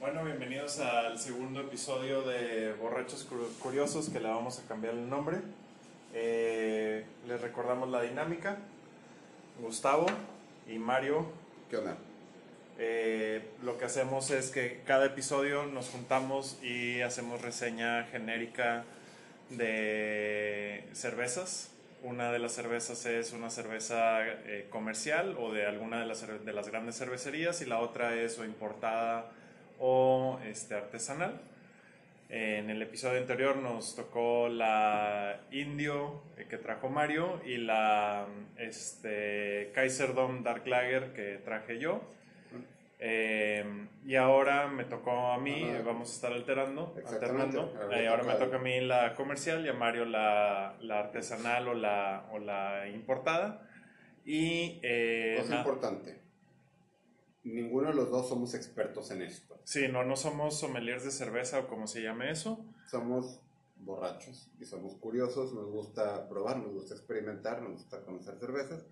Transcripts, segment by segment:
Bueno, bienvenidos al segundo episodio de Borrachos Curiosos, que le vamos a cambiar el nombre. Eh, les recordamos la dinámica. Gustavo y Mario. ¿Qué onda? Eh, lo que hacemos es que cada episodio nos juntamos y hacemos reseña genérica de cervezas. Una de las cervezas es una cerveza eh, comercial o de alguna de las, de las grandes cervecerías y la otra es o importada o este, artesanal. En el episodio anterior nos tocó la Indio eh, que trajo Mario y la este, Kaiserdom Dark Lager que traje yo. Eh, y ahora me tocó a mí, vamos a estar alterando, alternando. Eh, ahora me toca a mí la comercial y a Mario la, la artesanal o la, o la importada. Y, eh, Cosa importante, ninguno de los dos somos expertos en esto. Sí, no, no somos sommeliers de cerveza o como se llame eso. Somos borrachos y somos curiosos, nos gusta probar, nos gusta experimentar, nos gusta conocer cervezas.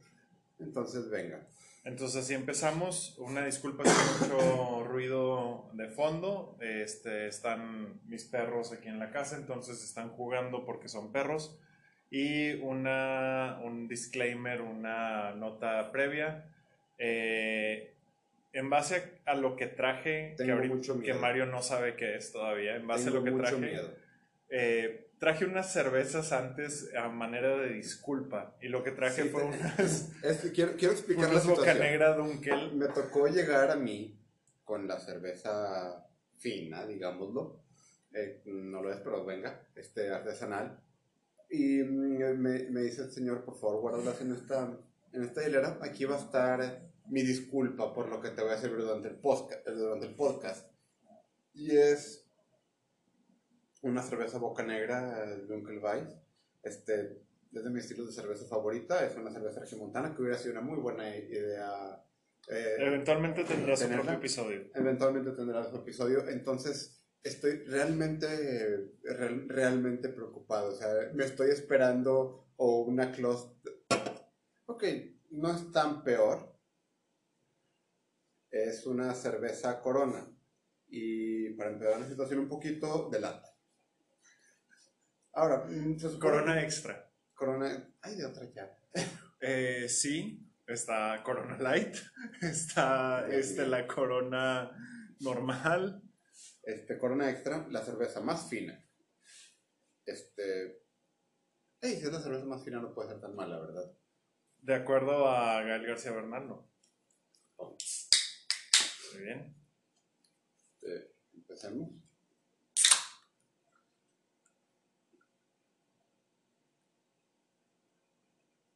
Entonces, venga. Entonces, si empezamos, una disculpa si hay mucho ruido de fondo. Este, están mis perros aquí en la casa, entonces están jugando porque son perros. Y una, un disclaimer, una nota previa. Eh, en base a lo que traje, que, Mario no sabe qué es todavía, en base a lo que traje, eh, traje unas cervezas antes a manera de disculpa y lo que traje fue unas, quiero, quiero explicar la boca negra Dunkel. Me tocó llegar a mí con la cerveza fina, digámoslo, eh, no lo es, pero venga, este artesanal, y me, me dice el señor, por favor, guárdalas en esta, en esta hilera, aquí va a estar mi disculpa por lo que te voy a hacer durante el podcast. Durante el podcast. Y es una cerveza boca negra de Uncle Weiss. Este, es de mi estilo de cerveza favorita. Es una cerveza regimontana que hubiera sido una muy buena idea. Eh, eventualmente tendrá su propio episodio. Eventualmente tendrá su episodio. Entonces, estoy realmente, realmente preocupado. O sea, me estoy esperando o una close. Ok, no es tan peor es una cerveza corona. Y para empeorar la situación un poquito, de lata. Ahora, mm, corona extra. Corona, hay de otra ya. eh, sí, está Corona Light, está este, la Corona normal. Este, Corona Extra, la cerveza más fina. Este. Hey, si es la cerveza más fina no puede ser tan mala, ¿verdad? De acuerdo a Gael García Bernal, no. Muy bien. Eh, empecemos.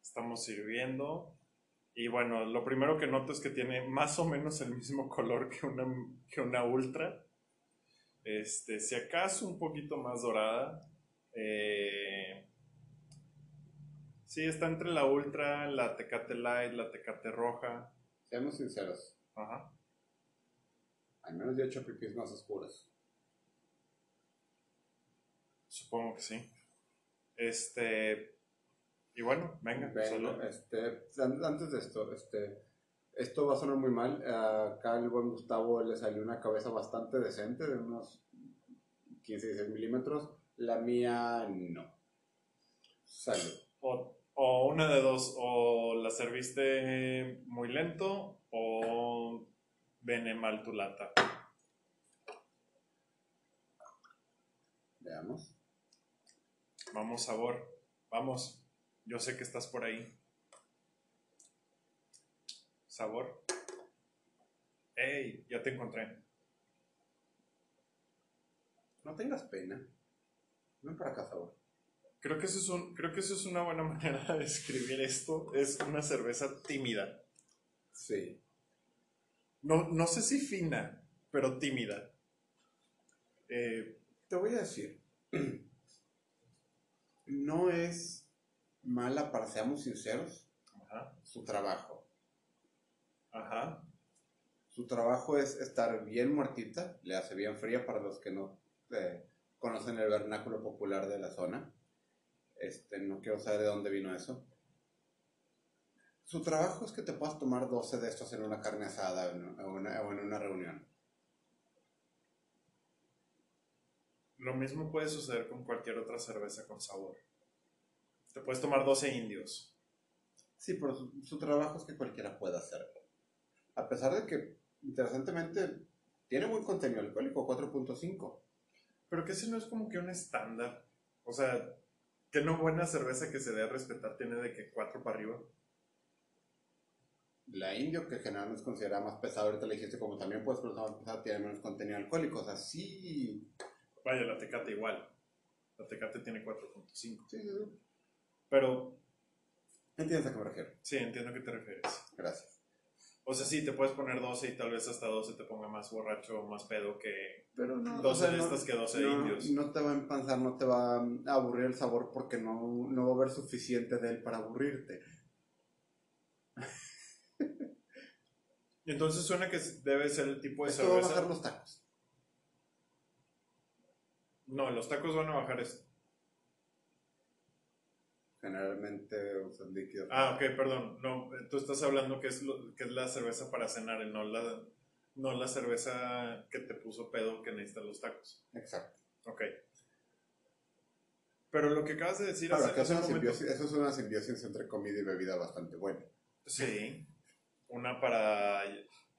Estamos sirviendo. Y bueno, lo primero que noto es que tiene más o menos el mismo color que una, que una ultra. Este, si acaso un poquito más dorada. Eh, sí, está entre la ultra, la tecate light, la tecate roja. Seamos sinceros. Ajá. Al menos de hecho pipis más oscuras. Supongo que sí. Este. Y bueno, venga. este, antes de esto, este, esto va a sonar muy mal. Acá el buen Gustavo le salió una cabeza bastante decente, de unos 15, 16 milímetros. La mía no. Salud. O, o una de dos, o la serviste muy lento, o Bene mal tu lata. Veamos. Vamos, sabor. Vamos. Yo sé que estás por ahí. Sabor. ¡Ey! Ya te encontré. No tengas pena. Ven para acá, sabor. Creo que, eso es un, creo que eso es una buena manera de describir esto. Es una cerveza tímida. Sí. No, no sé si fina, pero tímida. Eh, te voy a decir, no es mala para, seamos sinceros, su trabajo. Ajá. Su trabajo es estar bien muertita, le hace bien fría para los que no eh, conocen el vernáculo popular de la zona. Este, no quiero saber de dónde vino eso. Su trabajo es que te puedas tomar 12 de estos en una carne asada o en una, reunión. lo mismo puede suceder con cualquier otra cerveza con sabor. Te puedes tomar 12 indios. Sí, pero su, su trabajo es que cualquiera pueda hacerlo. A pesar de que, interesantemente, tiene buen contenido alcohólico, 4.5. Pero que ese no es como que un estándar. O sea, que no buena cerveza que se dé a respetar tiene de que 4 para arriba. La indio, que generalmente es considerada más pesada, ahorita le dijiste como también puedes ser más pesada, tiene menos contenido alcohólico. O sea, sí. Vaya, la Tecate igual. La Tecate tiene 4.5. Sí, sí, sí. Pero ¿Entiendes a qué me refiero? sí, entiendo a qué te refieres. Gracias. O sea, sí, te puedes poner 12 y tal vez hasta 12 te ponga más borracho o más pedo que Pero no. 12 o sea, de no- estas que 12 no, indios. No te va a empanzar, no te va a aburrir el sabor porque no, no va a haber suficiente de él para aburrirte. Entonces suena que debe ser el tipo de Esto va a cerveza. bajar los tacos. No, los tacos van a bajar esto. Generalmente usan líquidos. Ah, ok, perdón. No, tú estás hablando que es, lo- que es la cerveza para cenar y no la, no la cerveza que te puso pedo que necesitan los tacos. Exacto. Ok. Pero lo que acabas de decir Ahora, hace, que es hace una momento- eso es una simbiosis entre comida y bebida bastante buena. Sí. Una para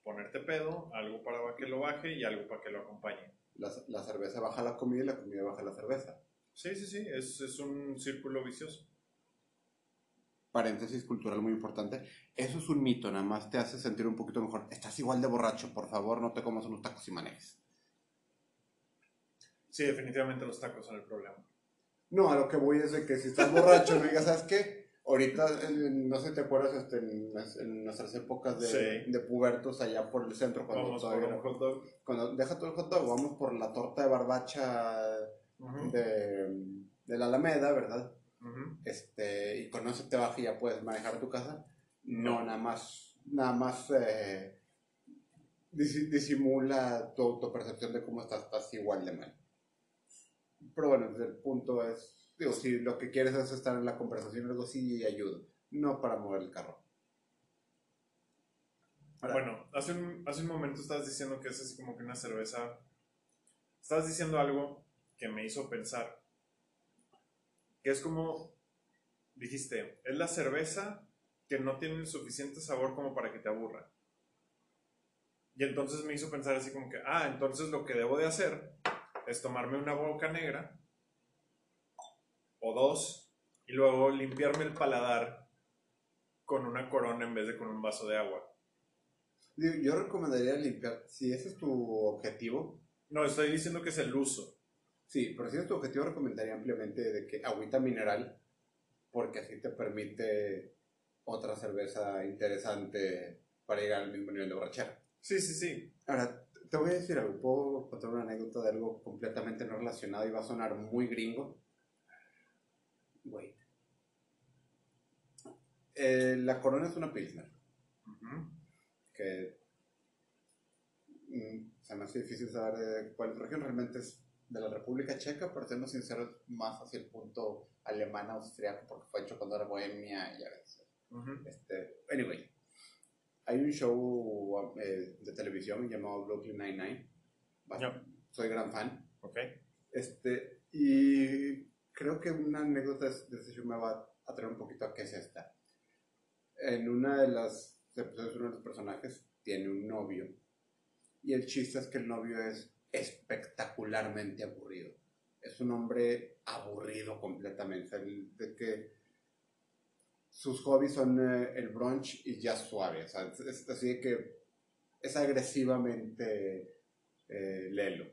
ponerte pedo, algo para que lo baje y algo para que lo acompañe. La, la cerveza baja la comida y la comida baja la cerveza. Sí, sí, sí. Es, es un círculo vicioso. Paréntesis cultural muy importante. Eso es un mito, nada más te hace sentir un poquito mejor. Estás igual de borracho, por favor, no te comas unos tacos y manejes. Sí, definitivamente los tacos son el problema. No, a lo que voy es de que si estás borracho, no digas, ¿sabes qué? Ahorita, no sé si te acuerdas, este, en, nues- en nuestras épocas de, Sí. de pubertos allá por el centro, cuando Vamos por todavía un era- hot dog. cuando deja todo el hot dog, vamos por la torta de barbacha de, de la Alameda, ¿verdad? Este, y con eso te baja y ya puedes manejar tu casa. No, nada más, nada más eh, disi- disimula tu autopercepción de cómo estás, estás igual de mal. Pero bueno, el punto es, digo, si lo que quieres es estar en la conversación, algo sí ayuda, no para mover el carro. Bueno, hace un, momento estabas diciendo que es así como que una cerveza. Estabas diciendo algo que me hizo pensar. Que es como. Dijiste, es la cerveza que no tiene el suficiente sabor como para que te aburra. Y entonces me hizo pensar así como que, ah, entonces lo que debo de hacer es tomarme una boca negra o dos y luego limpiarme el paladar con una corona en vez de con un vaso de agua. yo recomendaría limpiar, si ese es tu objetivo, No, estoy diciendo que es el uso. Sí, pero si es tu objetivo, recomendaría ampliamente de que agüita mineral, porque así te permite otra cerveza interesante para llegar al mismo nivel de borrachera. Sí, sí, sí. Ahora, te voy a decir algo, puedo contar una anécdota de algo completamente no relacionado y va a sonar muy gringo. Wait. Eh, la Corona es una Pilsner, Ujú. que mm, se me hace difícil saber de cuál región realmente es de la República Checa, pero siendo sincero, más hacia el punto alemán, austriaco, porque fue hecho cuando era Bohemia y ya ves. Ujú. Este, anyway, hay un show eh, de televisión llamado Brooklyn Nine-Nine. Ya. Soy gran fan. Ok. Este, y creo que una anécdota de ese show me va a traer un poquito a qué es esta. En una de las episodios, uno de los personajes tiene un novio. Y el chiste es que el novio es espectacularmente aburrido. Es un hombre aburrido completamente. el- de que sus hobbies son eh, el brunch y jazz suave. O sea, es, es así de que es agresivamente eh, lelo.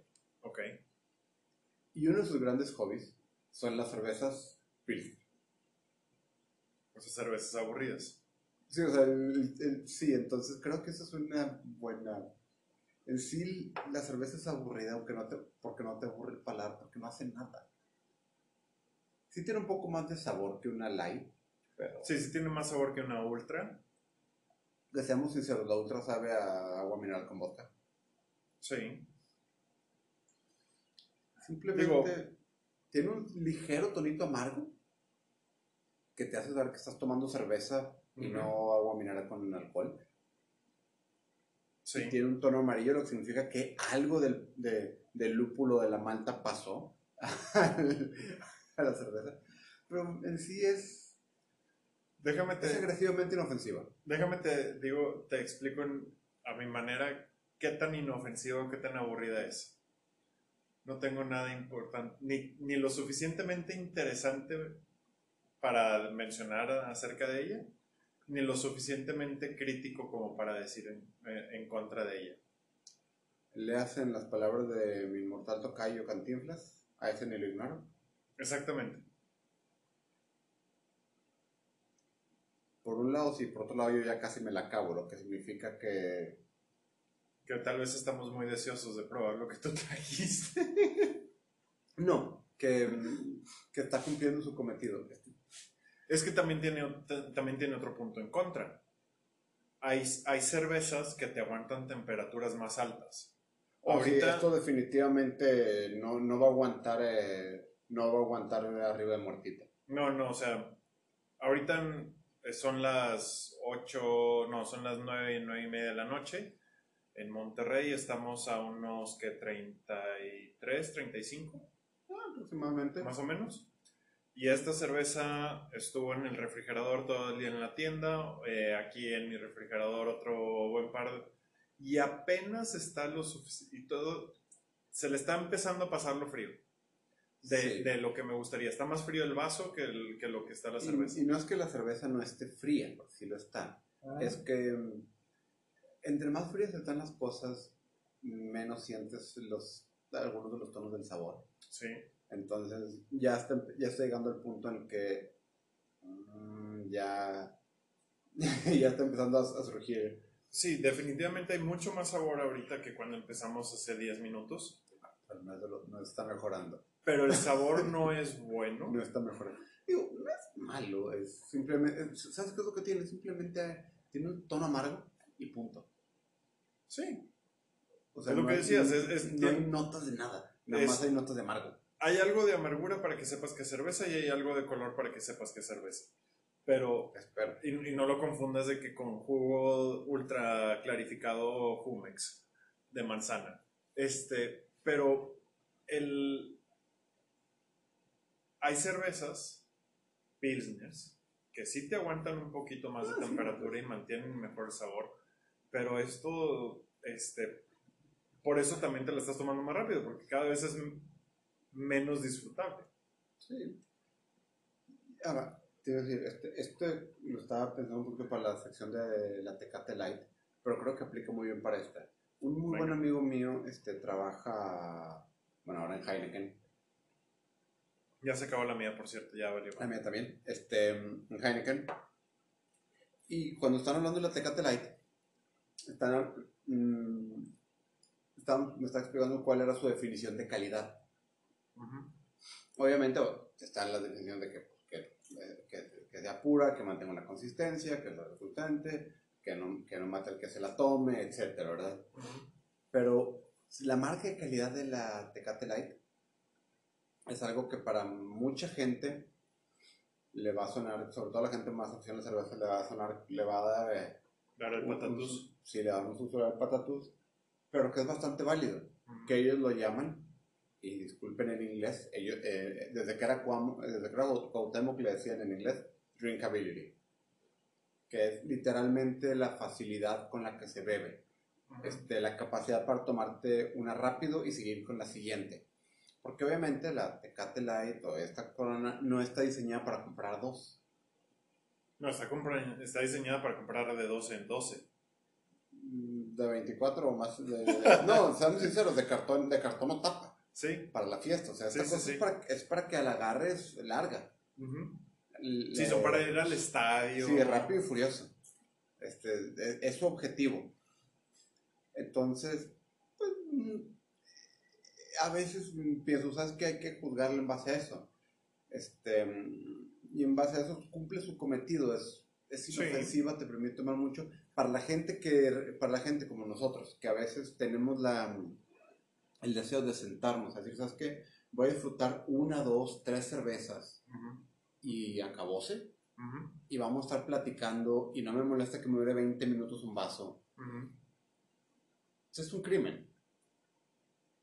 Ok. Y uno de sus grandes hobbies son las cervezas Pilsner. Esas cervezas aburridas. Sí, o sea, el- el- sí, entonces creo que eso es una buena... En sí, la cerveza es aburrida aunque no te, porque no te aburre el paladar, porque no hace nada. Sí tiene un poco más de sabor que una light, pero... Sí, sí tiene más sabor que una ultra. Que seamos sinceros, la Ultra sabe a agua mineral con vodka. Sí. Simplemente tiene un ligero tonito amargo que te hace saber que estás tomando cerveza y no agua mineral con alcohol. Sí. Tiene un tono amarillo, lo que significa que algo del, de- del lúpulo de la malta pasó. a la cerveza. Pero en sí es, Déjame es te, agresivamente inofensiva. déjame te digo, te explico a mi manera qué tan inofensiva qué tan aburrida es. No tengo nada importante, ni, ni lo suficientemente interesante para mencionar acerca de ella, ni lo suficientemente crítico como para decir en, en contra de ella. Le hacen las palabras de mi inmortal tocayo Cantinflas, a ese ni lo ignoro. Exactamente. Por un lado, sí, por otro lado, yo ya casi me la acabo, lo que significa que Que tal vez estamos muy deseosos de probar lo que tú trajiste. no, que, que está cumpliendo su cometido. Es que también tiene, también tiene otro punto en contra. Hay, hay cervezas que te aguantan temperaturas más altas. Sí, Ahorita- esto definitivamente no, no va a aguantar, eh, no va a aguantar arriba de muertita. No, no, o sea, ahorita eh, son las 8, no, son las 9, 9 y media de la noche. En Monterrey estamos a unos que 33, 35, Aproximadamente. más o menos. Y esta cerveza estuvo en el refrigerador todo el día en la tienda. eh, aquí en mi refrigerador otro buen par de... Y apenas está lo suficiente. Y todo... Se le está empezando a pasar lo frío. De, Sí. de lo que me gustaría. Está más frío el vaso que, el- que lo que está la Y- cerveza. Y, no es que la cerveza no esté fría, porque sí lo está. Es que entre más frías están las cosas, menos sientes los, algunos de los tonos del sabor. Sí. Entonces ya está, ya está llegando al punto en que mm, ya, ya está empezando a, a surgir. Sí, definitivamente hay mucho más sabor ahorita que cuando empezamos hace 10 minutos. No, es de lo- no está mejorando. Pero el sabor no es bueno. No está mejorando. Digo, no es malo, es simplemente. es- ¿Sabes qué es lo que tiene? Simplemente tiene un tono amargo y punto. Sí. O Es lo no que hay- decías, es- es- no hay notas de nada. Nada Es- más hay notas de amargo. Hay algo de amargura para que sepas que es cerveza y hay algo de color para que sepas que es cerveza. Pero, y, y no lo confundas de que con jugo ultra clarificado Jumex de manzana. Este, pero el... Hay cervezas, pilsners, que sí te aguantan un poquito más de Ah, sí. temperatura y mantienen mejor sabor. Pero esto, este, por eso también te la estás tomando más rápido, porque cada vez es menos disfrutable. Sí. Ahora, te iba a decir, este, este lo estaba pensando un poquito para la sección de la Tecate Light, pero creo que aplica muy bien para esta. Un muy buen amigo mío este, trabaja, bueno, ahora en Heineken, Ya se acabó la mía, por cierto, ya valió. la mía también, este, en Heineken. Y cuando están hablando de la Tecate Light, están, mm, están- me está explicando cuál era su definición de calidad. Obviamente bueno, está la definición de que, que, que- que sea pura, que mantenga una consistencia, que sea resultante, que no, que no mate al que se la tome, etcétera, ¿verdad? Ujú. Pero la marca de calidad de la Tecate Light es algo que para mucha gente le va a sonar, sobre todo a la gente más a la cerveza, le va a sonar, le va a dar... eh, Dar el patatús. sí, le un susto al patatús, pero que es bastante válido Ujú. que ellos lo llaman, y disculpen en inglés, ellos, eh, desde que era Cuauhtémoc, desde que era Cuauhtémoc le decían en inglés drinkability, que es literalmente la facilidad con la que se bebe, Ujú. este, la capacidad para tomarte una rápido y seguir con la siguiente. Porque obviamente la Tecate Light o esta Corona no está diseñada para comprar dos. No, está, compra- está diseñada para comprar de 12 en 12. Mm, De 24 o más. de- no, seamos sinceros, de cartón, de cartón o tapa. Sí. Para la fiesta. O sea, esta Sí, sí, cosa sí. Es, para, es para que la agarres larga. Ujú. Le- Sí, son para ir al estadio. Sí, rápido y furioso. Este, es, es su objetivo. Entonces, pues, mm, a veces mm, pienso, ¿sabes que Hay que juzgarlo en base a eso. Este, y en base a eso cumple su cometido. Es, es Sí. inofensiva, te permite tomar mucho. Para la gente que, para la gente como nosotros, que a veces tenemos la, el deseo de sentarnos, a decir, ¿sabes qué? Voy a disfrutar una, dos, tres cervezas y acabóse Ujú. y vamos a estar platicando y no me molesta que me dure 20 minutos un vaso. Es un crimen.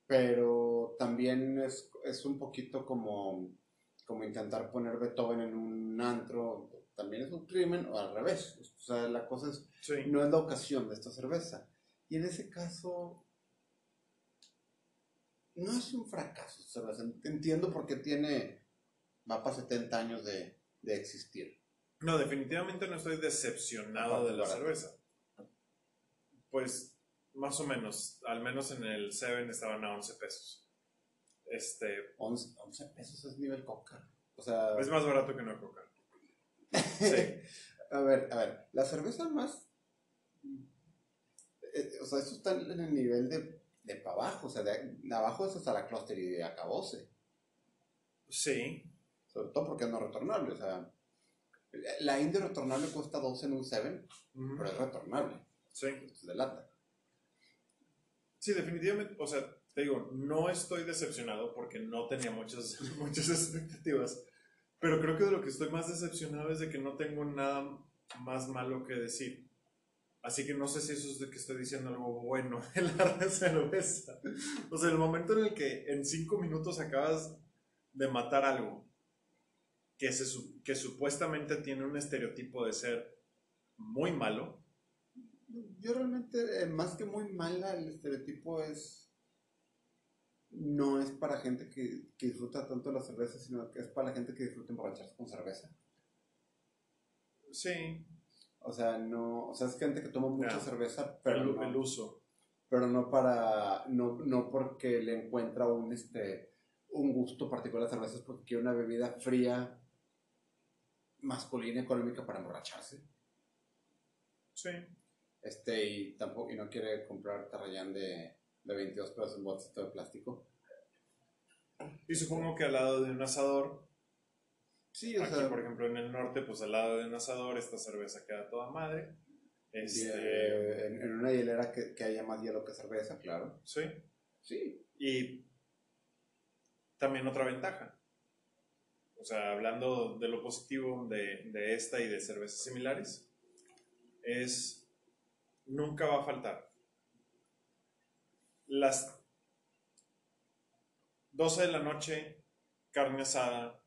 Pero también es, es un poquito como, como intentar poner Beethoven en un antro, también es un crimen, o al revés. O sea, la cosa es, Sí. no es la ocasión de esta cerveza. Y en ese caso, no es un fracaso esta cerveza. Entiendo por qué tiene, va para 70 años de, de existir. No, definitivamente no estoy decepcionado de la cerveza. Pues más o menos, al menos en el Seven estaban a 11 pesos. Este, 11, 11 pesos es nivel coca. O sea, es más barato que una coca. Sí. a ver, a ver, la cerveza más. eh, o sea, esto está en el nivel de, de para abajo. O sea, de, de abajo es hasta la cluster y de acabose. Sí, Sobre todo porque es no retornable. O sea, la India retornable cuesta 12 en un 7, Ujú. pero es retornable. sí. Es de lata. Sí, definitivamente, o sea, te digo, no estoy decepcionado porque no tenía muchas, muchas expectativas, pero creo que de lo que estoy más decepcionado es de que no tengo nada más malo que decir. Así que no sé si eso es de que estoy diciendo algo bueno en la cerveza. O sea, el momento en el que en cinco minutos acabas de matar algo que, se, que supuestamente tiene un estereotipo de ser muy malo, Yo realmente, eh, más que muy mala, el estereotipo es. No es para gente que, que disfruta tanto la cerveza, sino que es para la gente que disfruta emborracharse con cerveza. sí, O sea, no, o sea, es gente que toma mucha cerveza, pero el, no, el uso. pero no para, no, no porque le encuentra un, este, un gusto particular a la cerveza, es porque quiere una bebida fría, masculina, económica para emborracharse. Sí. Este, y tampoco, y no quiere comprar tarrayán de, de 22 pesos en botecito de plástico. Y supongo que al lado de un asador, Sí, o aquí sea, por ejemplo en el norte, pues al lado de un asador esta cerveza queda toda madre. Este, eh, en, en una hielera que, que haya más hielo que cerveza, claro. sí. Sí, Y también otra ventaja. O sea, hablando de lo positivo de, de esta y de cervezas similares, es nunca va a faltar. Las 12 de la noche, carne asada,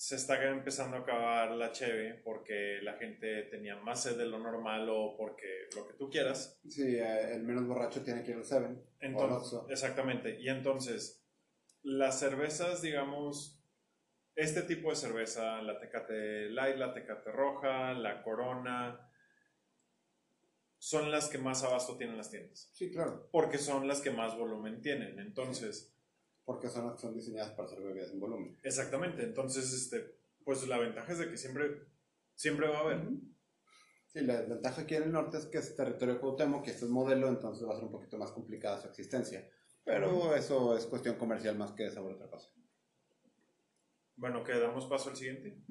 se está empezando a acabar la cheve porque la gente tenía más sed de lo normal o porque lo que tú quieras. sí, eh, el menos borracho tiene que ir al Seven. Entonces, exactamente. Y entonces, las cervezas, digamos, este tipo de cerveza, la Tecate Light, la Tecate Roja, la Corona, son las que más abasto tienen las tiendas. Sí, claro, Porque son las que más volumen tienen. Entonces, porque son las que son diseñadas para ser bebidas en volumen. exactamente. Entonces, este, pues la ventaja es de que siempre, siempre va a haber. Sí, la desventaja aquí en el norte es que es territorio de Cuauhtémoc, que este es modelo, entonces va a ser un poquito más complicada su existencia. Pero eso es cuestión comercial más que sobre otra cosa. Bueno, que damos paso al siguiente.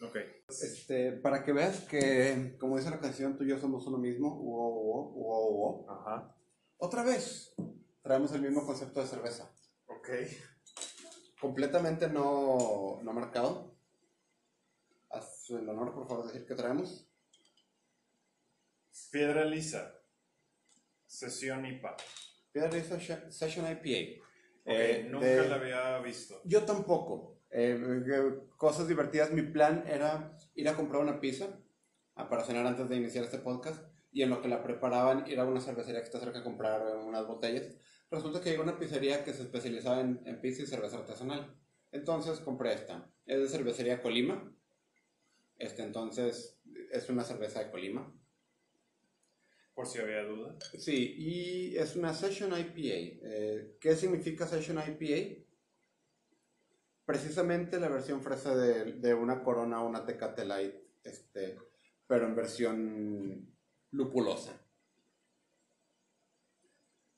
Ok. Este, para que veas que, como dice la canción, tú y yo somos uno mismo, uo, uo, uo, uo. Ajá. Otra vez, traemos el mismo concepto de cerveza. Ok. Completamente no, no marcado. Haz el honor, por favor, de decir que traemos. Piedra lisa. Sesión IPA. Piedra Lisa Session IPA. Ok, Eh, nunca de- la había visto. Yo tampoco. Eh, eh, cosas divertidas. Mi plan era ir a comprar una pizza ah, para cenar antes de iniciar este podcast. Y en lo que la preparaban, ir a una cervecería que está cerca a comprar unas botellas. Resulta que llegó una pizzería que se especializaba en, en pizza y cerveza artesanal. Entonces compré esta. Es de cervecería Colima. Este, entonces, es una cerveza de Colima. Por si había duda. Sí, y es una Session IPA. Eh, ¿Qué significa Session IPA? Precisamente la versión fresa de, de una Corona o una Tecate Light, este, pero en versión lupulosa.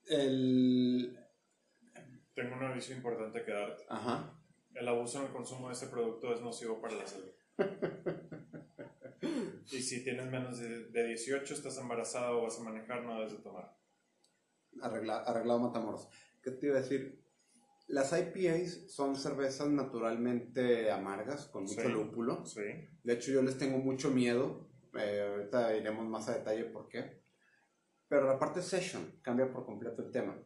El... Tengo un aviso importante que darte. Ajá. El abuso en el consumo de este producto es nocivo para la salud. y si tienes menos de, de 18, estás embarazada o vas a manejar, no debes de tomar. Arregla- arreglado Matamoros. ¿Qué te iba a decir? Las IPAs son cervezas naturalmente amargas, con mucho Sí. lúpulo. Sí. De hecho, yo les tengo mucho miedo. Eh, ahorita iremos más a detalle por qué. Pero la parte session cambia por completo el tema.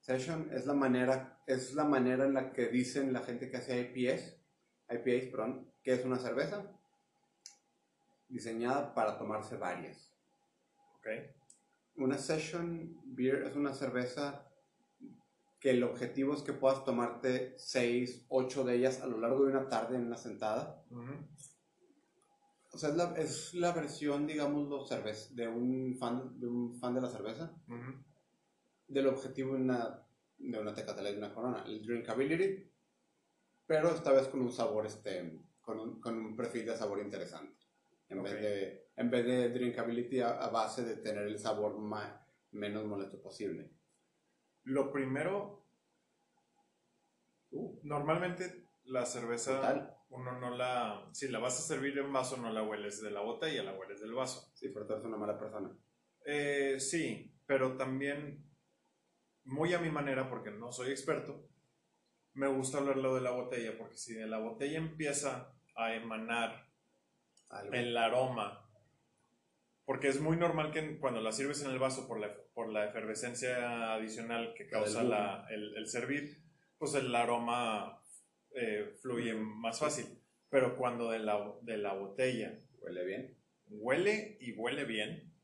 Session es la manera, es la manera en la que dicen la gente que hace IPAs, IPAs, perdón, que es una cerveza diseñada para tomarse varias. Ok. Una Session Beer es una cerveza que el objetivo es que puedas tomarte 6, 8 de ellas a lo largo de una tarde en una sentada. Ujú. O sea, es la, es la versión, digamos, cerveza, de un fan de un fan de la cerveza, Ujú. del objetivo de una, de una Tecate Light, de una Corona, el drinkability, pero esta vez con un sabor, este, con un, con un perfil de sabor interesante. En, Ok. vez, de, en vez de drinkability a, a base de tener el sabor ma- menos molesto posible. Lo primero, uh, normalmente la cerveza Total. uno no la, si la vas a servir en vaso no la hueles de la botella, la hueles del vaso. Sí, pero tú eres una mala persona. Eh, sí, pero también muy a mi manera porque no soy experto. Me gusta hablarlo de la botella porque si de la botella empieza a emanar Algo. el aroma, porque es muy normal que cuando la sirves en el vaso por la, por la efervescencia adicional que causa la- el, el servir, pues el aroma eh, fluye más fácil. Pero cuando de la, de la botella Huele bien. huele y huele bien,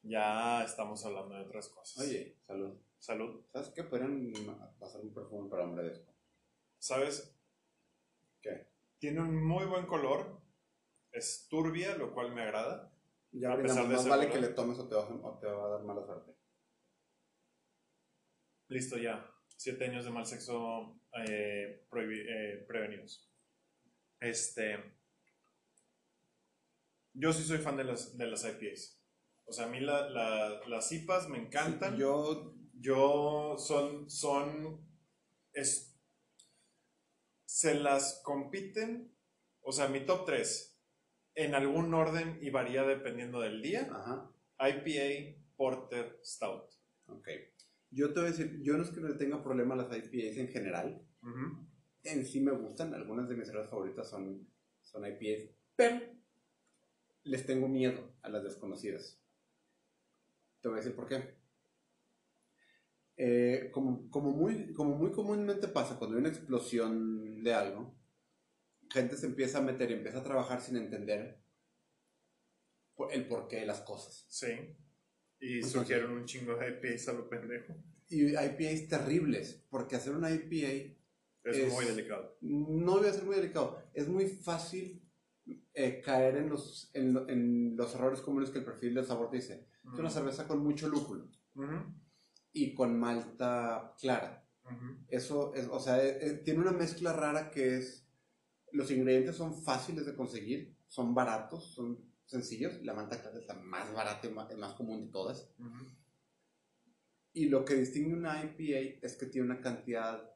ya estamos hablando de otras cosas. Oye, salud. Salud. ¿Sabes qué? Podrían pasar un perfume para hombre de esto. ¿Sabes? ¿Qué? Tiene un muy buen color. Es turbia, lo cual me agrada. Ya A pesar de más vale que le tomes o te, va, a- o te va a dar mala suerte. Listo ya. Siete años de mal sexo eh, eh, prevenidos. Este. Yo sí soy fan de las, de las IPAs. O sea, a mí la- la- las IPAs me encantan. Yo, Yo son, son, es, se las compiten, o sea, mi top 3, en algún orden y varía dependiendo del día, ajá, IPA, Porter, Stout. ok. Yo te voy a decir, yo no es que le tenga problema a las IPAs en general. En sí me gustan, algunas de mis cervezas favoritas son, son IPAs, pero les tengo miedo a las desconocidas. Te voy a decir por qué. Eh, como, como, muy, como muy comúnmente pasa cuando hay una explosión de algo, gente se empieza a meter y empieza a trabajar sin entender el porqué de las cosas. Sí. Y surgieron un chingo de IPAs a lo pendejo. Y IPAs terribles, porque hacer una IPA Es, Es- muy delicado. no voy a ser muy delicado. Es muy fácil eh, caer en los, en, en los errores comunes que el perfil del sabor dice. Es una cerveza con mucho lúpulo Ujú, y con malta clara. ujú. Eso es, o sea, eh, eh, tiene una mezcla rara que es, los ingredientes son fáciles de conseguir, son baratos, son sencillos. La malta clara es la más barata y más, más común de todas. Ujú. Y lo que distingue una IPA es que tiene una cantidad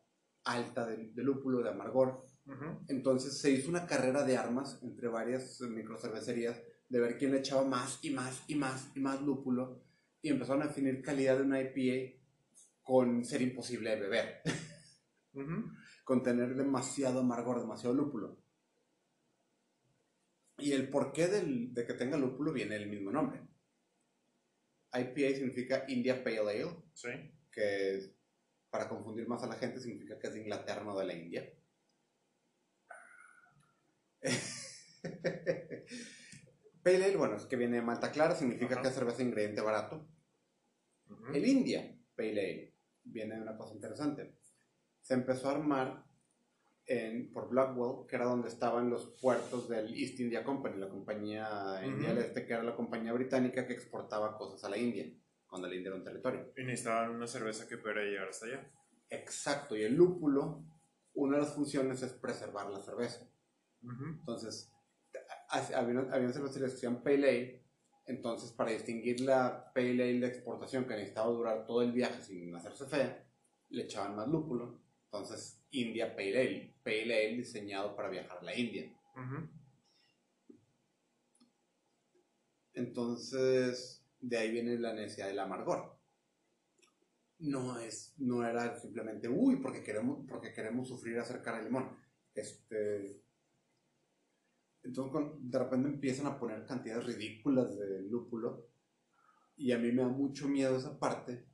alta de, de lúpulo, de amargor. Ujú. Entonces se hizo una carrera de armas entre varias microcervecerías de ver quién le echaba más y más y más y más lúpulo y empezaron a definir calidad de una IPA con ser imposible de beber, Ujú. Con tener demasiado amargor, demasiado lúpulo. Y el porqué del, de que tenga lúpulo viene del mismo nombre. IPA significa India Pale Ale, Sí. que para confundir más a la gente significa que es de Inglaterra, no de la India. Pale Ale, bueno, es que viene de malta clara, significa Ajá. que es cerveza ingrediente barato. El India Pale Ale viene de una cosa interesante. Se empezó a armar en, por Blackwell, que era donde estaban los puertos del East India Company, la compañía. India del Este, que era la compañía británica que exportaba cosas a la India, cuando la India era un territorio. Y necesitaban una cerveza que pudiera llegar hasta allá. Exacto, y el lúpulo, una de las funciones es preservar la cerveza. Entonces, ha- había, una- había cervecerías que se llaman Pale Ale, entonces para distinguir la Pale Ale de exportación que necesitaba durar todo el viaje sin hacerse fea, le echaban más lúpulo. Entonces, India Pale Ale, Pale Ale diseñado para viajar a la India. Entonces, de ahí viene la necesidad del amargor. No, es, no era simplemente, uy, porque queremos, porque queremos sufrir hacer cara de limón. Este, entonces, con- de repente empiezan a poner cantidades ridículas de lúpulo. Y a mí me da mucho miedo esa parte.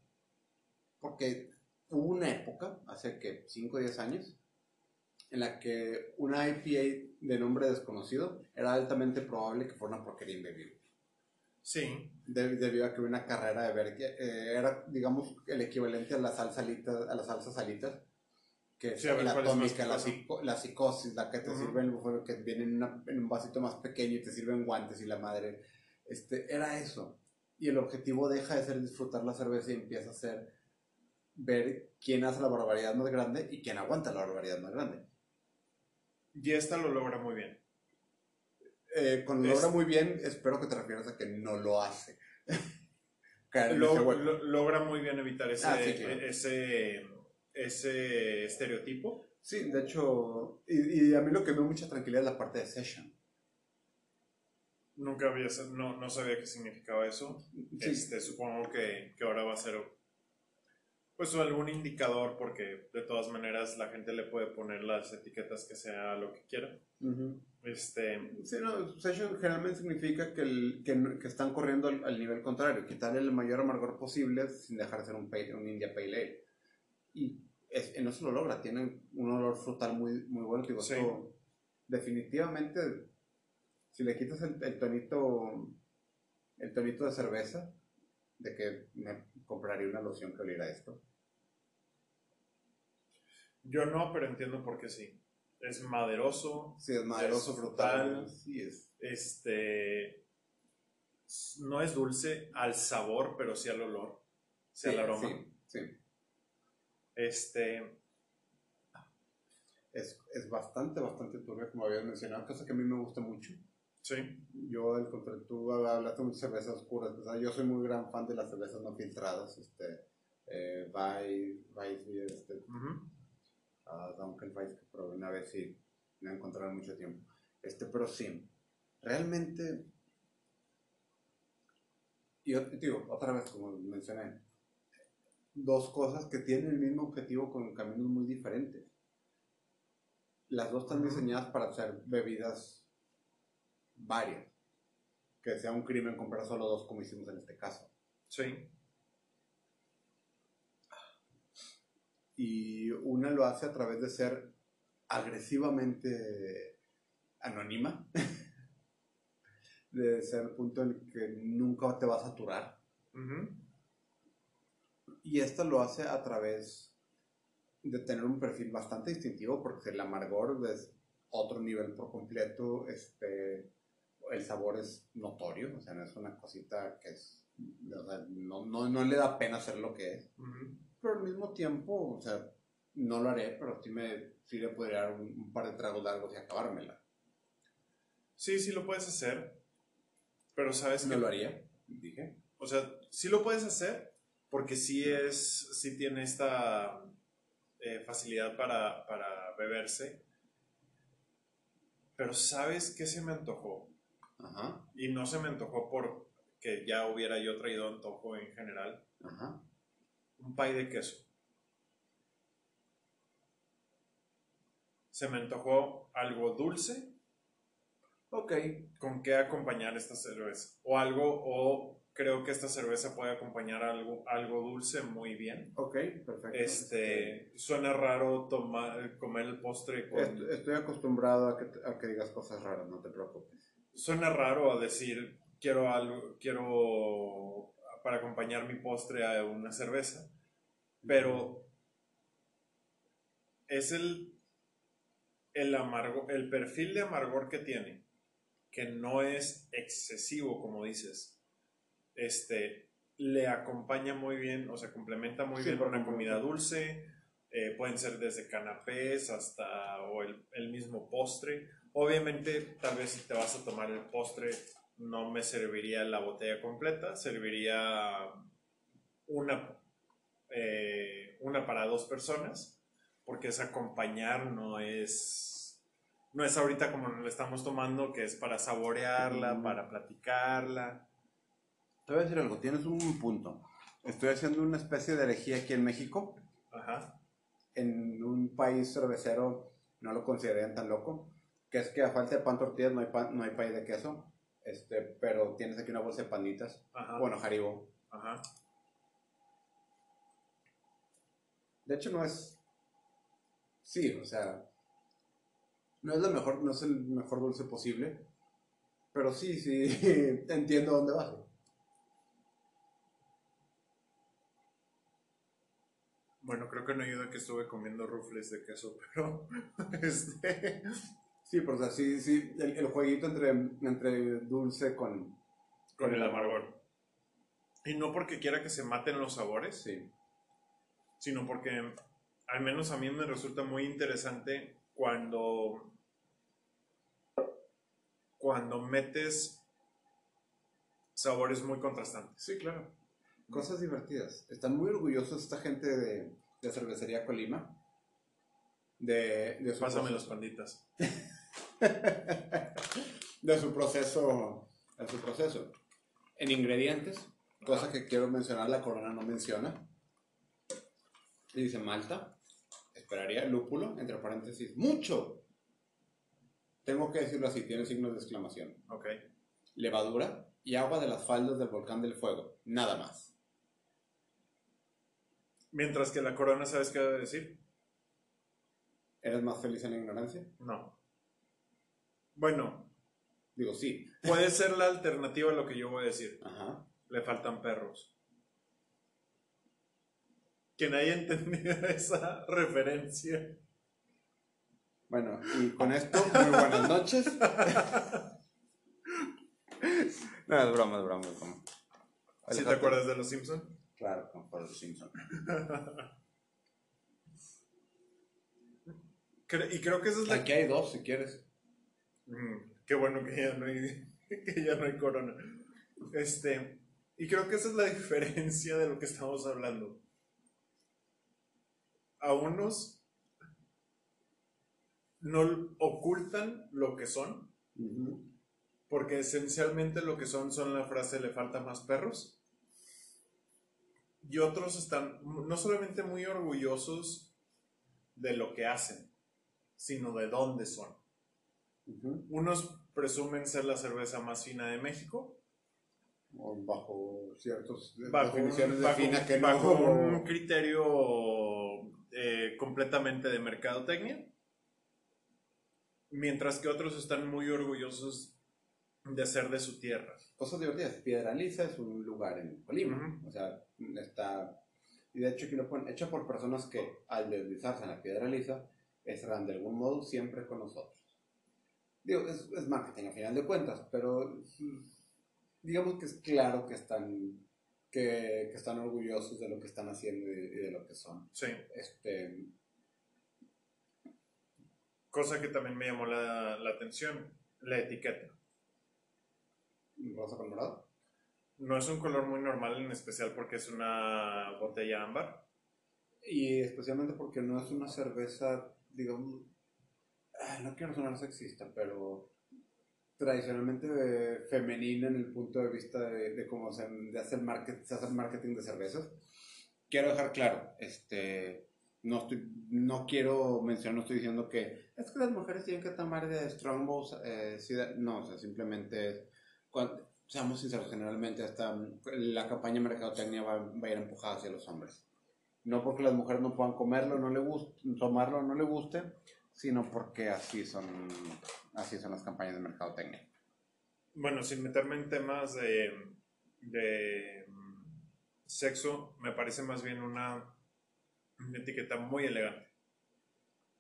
Porque hubo una época, hace que 5 o 10 años, en la que una IPA de nombre desconocido era altamente probable que fuera una porquería inbebible. Sí. De- debido a que hubo una carrera de ver que eh, era, digamos, el equivalente a las salsa alitas, a las salsas salitas, que es Sí, la ¿cuál es atómica, la, psico- la psicosis, la que te Ujú. sirven, bueno, que viene en, una- en un vasito más pequeño y te sirven guantes y la madre, este, era eso. Y el objetivo deja de ser disfrutar la cerveza y empieza a ser ver quién hace la barbaridad más grande y quién aguanta la barbaridad más grande. Y esta lo logra muy bien. Eh, con lo Es- logra muy bien, espero que te refieras a que no lo hace. Lo- lo- logra muy bien evitar ese, Ah, sí, claro. ese, ese estereotipo. Sí, de hecho, y, y a mí lo que me da mucha tranquilidad es la parte de session. Nunca había, no, no sabía qué significaba eso. Sí, Este, supongo que, que ahora va a ser pues algún indicador porque de todas maneras la gente le puede poner las etiquetas que sea lo que quiera. Este, Sí, no, session generalmente significa que, el- que, están corriendo al, al nivel contrario, quitarle el mayor amargor posible sin dejar de ser un, pale- un India Pale Ale. Y es, no se lo logra, tiene un olor frutal muy, muy bueno. Digo, Sí. esto definitivamente, si le quitas el, el tonito el tonito de cerveza, de que me compraría una loción que oliera esto. yo no, pero entiendo por qué sí. Es maderoso, Sí, es maderoso, Es frutal. frutal. Sí, es. este, no es dulce al sabor, pero sí al olor, sí, Sí, al aroma. sí, sí. Este, Es, es bastante, bastante turbia, como habías mencionado, cosa que a mí me gusta mucho. Sí, Yo, al contrario, tú hablaste de cervezas oscuras. O sea, yo soy muy gran fan de las cervezas no filtradas. Este, eh, Weiss, Weiss, este, ujú, a Dunkel Weiss, que probé una vez y no encontré en mucho tiempo. Este, pero sí, realmente. Y yo digo, otra vez, como mencioné, dos cosas que tienen el mismo objetivo con caminos muy diferentes. Las dos están diseñadas para hacer bebidas varias. Que sea un crimen comprar solo dos, como hicimos en este caso. sí, y una lo hace a través de ser agresivamente anónima, de ser el punto en el que nunca te va a saturar. Y esta lo hace a través de tener un perfil bastante distintivo, porque el amargor es otro nivel por completo, este, el sabor es notorio, o sea, no es una cosita que es, o sea, no, no, no le da pena ser lo que es. pero al mismo tiempo, o sea, no lo haré, pero sí, me, sí le podría dar un, un par de tragos largos y acabármela. Sí, sí lo puedes hacer, pero sabes No que lo haría, dije. O sea, sí lo puedes hacer porque sí es, sí tiene esta eh, facilidad para, para beberse. Pero ¿sabes qué se me antojó? Ajá, Y no se me antojó porque ya hubiera yo traído antojo en general. ajá. Un pie de queso. Se me antojó algo dulce Ok, con qué acompañar esta cerveza. O algo, o creo que esta cerveza puede acompañar algo, algo dulce muy bien. ok, perfecto. Este, suena raro tomar, comer el postre con... Estoy acostumbrado a que, a que digas cosas raras, no te preocupes. Suena raro a decir, quiero algo, quiero para acompañar mi postre a una cerveza, pero es el, el amargo, el perfil de amargor que tiene, que no es excesivo, como dices, este, le acompaña muy bien, o sea, complementa muy Sí, bien por una comida dulce, eh, pueden ser desde canapés hasta o el, el mismo postre. Obviamente, tal vez si te vas a tomar el postre, no me serviría la botella completa, serviría una, eh, una para dos personas, porque es acompañar, no es, no es ahorita como lo estamos tomando, que es para saborearla, Mm. para platicarla. Te voy a decir algo, tienes un punto. Estoy haciendo una especie de herejía aquí en México. Ajá. En un país cervecero no lo considerarían tan loco. Que es que a falta de pan tortillas no hay, pan, no hay pay de queso. Este, pero tienes aquí una bolsa de panitas. Ajá. Bueno, Haribo. Ajá. De hecho, no es. Sí, o sea. No es, lo mejor, no es el mejor dulce posible. Pero sí, sí, entiendo dónde vas. Bueno, creo que no ayuda que estuve comiendo rufles de queso, pero este, Sí, pero o sea, sí, sí, el, el jueguito entre, entre dulce con, con el amargor. Y no porque quiera que se maten los sabores, Sí. sino porque al menos a mí me resulta muy interesante cuando cuando metes sabores muy contrastantes. Sí, claro. Cosas divertidas. Están muy orgullosos esta gente de, de cervecería Colima. De, de Pásame los proceso- panditas. de su proceso. De su proceso. En ingredientes, cosa que quiero mencionar, la corona no menciona. Dice malta, esperaría, lúpulo, entre paréntesis, mucho. Tengo que decirlo así, tiene signos de exclamación. Ok. Levadura y agua de las faldas del volcán del fuego, nada más. Mientras que la corona, ¿sabes qué debe decir? ¿Eres más feliz en la ignorancia? No. Bueno, Digo, sí. puede ser la alternativa a lo que yo voy a decir. Ajá. Le faltan perros. Quien haya entendido esa referencia. Bueno, y con esto, muy buenas noches. no, es broma, es broma, es broma. ¿Sí te acuerdas de los Simpson? Claro, por los Simpson. Cre- Y creo que esa es la Aquí hay dos, si quieres. Mm, qué bueno que ya no hay, que ya no hay corona. Este, y creo que esa es la diferencia de lo que estamos hablando. A unos no ocultan lo que son, porque esencialmente lo que son son la frase le falta más perros. Y otros están no solamente muy orgullosos de lo que hacen, sino de dónde son. Ujú. Unos presumen ser la cerveza más fina de México, O bajo ciertas bajo, un, definiciones de bajo- fina que no. bajo un criterio eh, completamente de mercadotecnia, mientras que otros están muy orgullosos de ser de su tierra. Cosas divertidas. Piedra Lisa es un lugar en Colima. Ujú. O sea, está. Y de hecho, aquí lo ponen, hecho por personas que al deslizarse en la piedra lisa estarán de algún modo siempre con nosotros. Digo, es, es marketing a final de cuentas, pero digamos que es claro que están, que, que están orgullosos de lo que están haciendo y de, y de lo que son. Sí, Este, cosa que también me llamó la, la atención, la etiqueta. rosa con morado. No es un color muy normal, en especial porque es una botella ámbar. Y especialmente porque no es una cerveza, digamos, no quiero sonar sexista, pero tradicionalmente eh, femenina en el punto de vista de, de cómo se, de hacer market, se hace el marketing de cervezas. Quiero dejar claro, este, no, estoy, no quiero mencionar, no estoy diciendo que es que las mujeres tienen que tomar de Strongbows, eh, no, o sea, simplemente cuando, seamos sinceros, generalmente hasta la campaña de mercadotecnia va, va a ir empujada hacia los hombres. No porque las mujeres no puedan comerlo, no le guste, tomarlo, no le guste, sino porque así son, así son las campañas de mercadotecnia. Bueno, sin meterme en temas de, de sexo, me parece más bien una, una etiqueta muy elegante.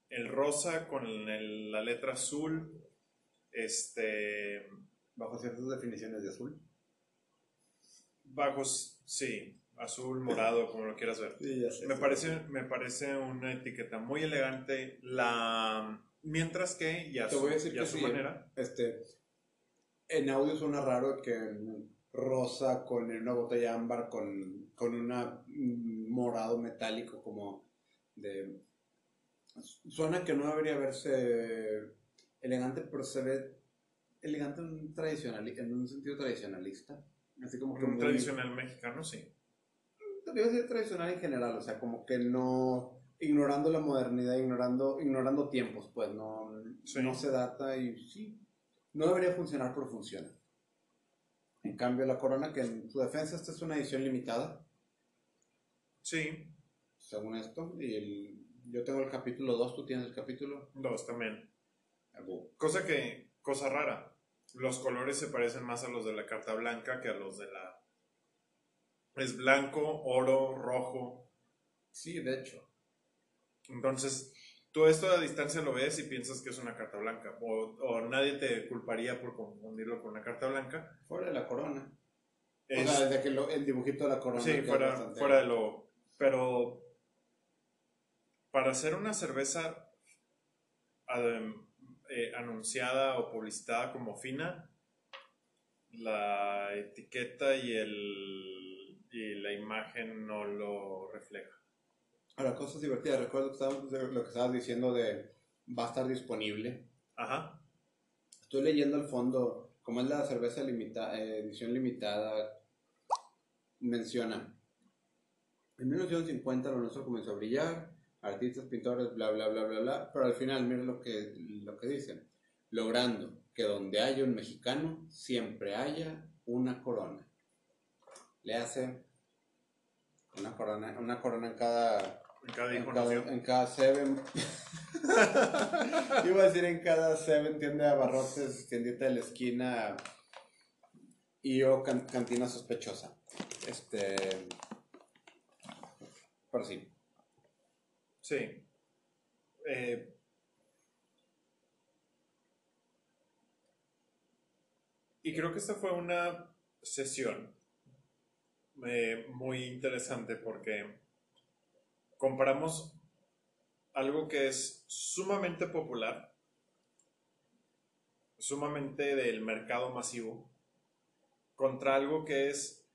El rosa con el- la letra azul, este, Bajo ciertas definiciones de azul. bajos, sí, azul, morado, como lo quieras ver. Sí, ya sé. Me parece, me parece una etiqueta muy elegante. La, mientras que, ya Te su, voy a decir a que su sí, manera, Este, en audio suena raro que rosa con una botella ámbar con, con una mm, morado metálico como de... Suena que no debería verse elegante, pero se ve elegante en un, tradicional, en un sentido tradicionalista. Así como que un muy- tradicional mexicano, sí. Debe ser tradicional en general, o sea, como que no ignorando la modernidad, ignorando, ignorando tiempos, pues no, Sí. no se data y sí, no debería funcionar, pero funciona. En cambio, la corona, que en su defensa esta es una edición limitada, Sí, según esto. Y el- yo tengo el capítulo 2, tú tienes el capítulo. Dos también. Abu. Cosa que, cosa rara. Los colores se parecen más a los de la carta blanca que a los de la... Es blanco, oro, rojo. Sí, de hecho. Entonces, tú esto a distancia lo ves y piensas que es una carta blanca. O, o nadie te culparía por confundirlo con una carta blanca. Fuera de la corona. Es- O sea, desde que lo- el dibujito de la corona. sí, fuera, fuera de lo... Pero para hacer una cerveza adem- eh, anunciada o publicitada como fina, la etiqueta y, el, y la imagen no lo refleja. Ahora, cosas divertidas. Recuerdo que lo que estabas diciendo de va a estar disponible. Ajá. Estoy leyendo al fondo, como es la cerveza limita- eh, edición limitada, menciona. En 1950 lo nuestro comenzó a brillar, artistas, pintores, bla, bla, bla, bla, bla, pero al final mira lo que, lo que dicen, logrando que donde haya un mexicano, siempre haya una corona. Le hace una corona, una corona en cada En cada en cada, nació. en cada Seven. Iba a decir en cada Seven tienda de abarrotes, tiendita de la esquina y o can- cantina sospechosa. Este. Pero sí. Sí. Eh, y creo que esta fue una sesión eh, muy interesante porque comparamos algo que es sumamente popular, sumamente del mercado masivo, contra algo que es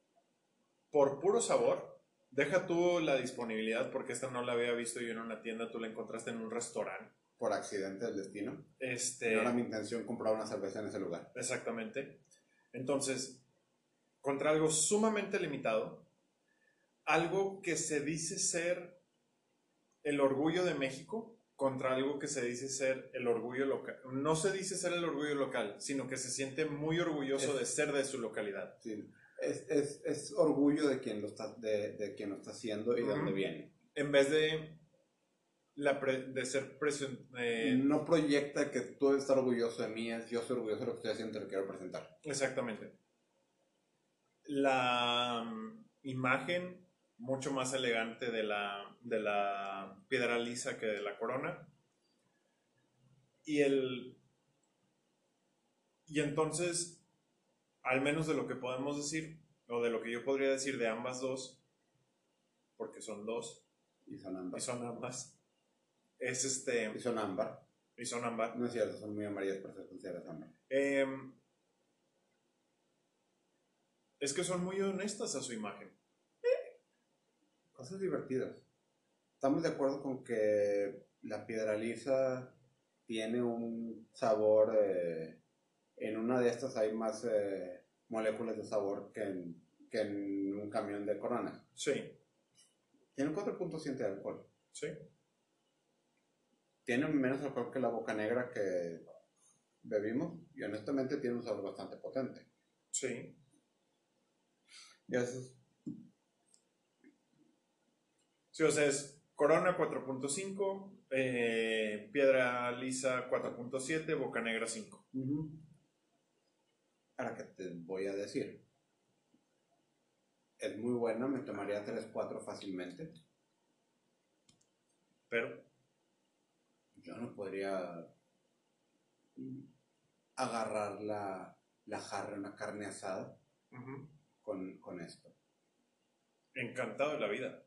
por puro sabor. Deja tú la disponibilidad porque esta no la había visto yo en una tienda, tú la encontraste en un restaurante. Por accidente del destino. Este, No era mi intención comprar una cerveza en ese lugar. Exactamente. Entonces, contra algo sumamente limitado, algo que se dice ser el orgullo de México contra algo que se dice ser el orgullo local. No se dice ser el orgullo local, sino que se siente muy orgulloso Es- de ser de su localidad. Sí. Es, es, es orgullo de quien lo está, de, de quien lo está haciendo y de dónde viene. En vez de, la pre- de ser presión... eh, No proyecta que tú estar orgulloso de mí, es yo soy orgulloso de lo que estoy haciendo y lo quiero presentar. Exactamente. La mm, imagen mucho más elegante de la, de la piedra lisa que de la corona. Y el. Y entonces, al menos de lo que podemos decir, o de lo que yo podría decir de ambas dos, porque son dos, Y son ámbar. y son ambas, es este. Y son ámbar. Y son ambas. No es cierto, son muy amarillas para ser consideradas ámbar. Em, es que son muy honestas a su imagen. Cosas divertidas. Estamos de acuerdo con que la piedra lisa tiene un sabor. eh, en una de estas hay más eh, moléculas de sabor que en, que en un camión de corona. Sí, Tiene un 4.7 de alcohol. sí. Tiene menos alcohol que la boca negra que bebimos. Y honestamente tiene un sabor bastante potente. Sí. Es Sí, o sea, es Corona 4.5, eh, Piedra Lisa 4.7, Boca Negra 5. Ahora que te voy a decir. Es muy buena, me tomaría 3-4 fácilmente. Pero, Yo no podría agarrar la, la jarra, una carne asada ujú, con, con esto. encantado de la vida.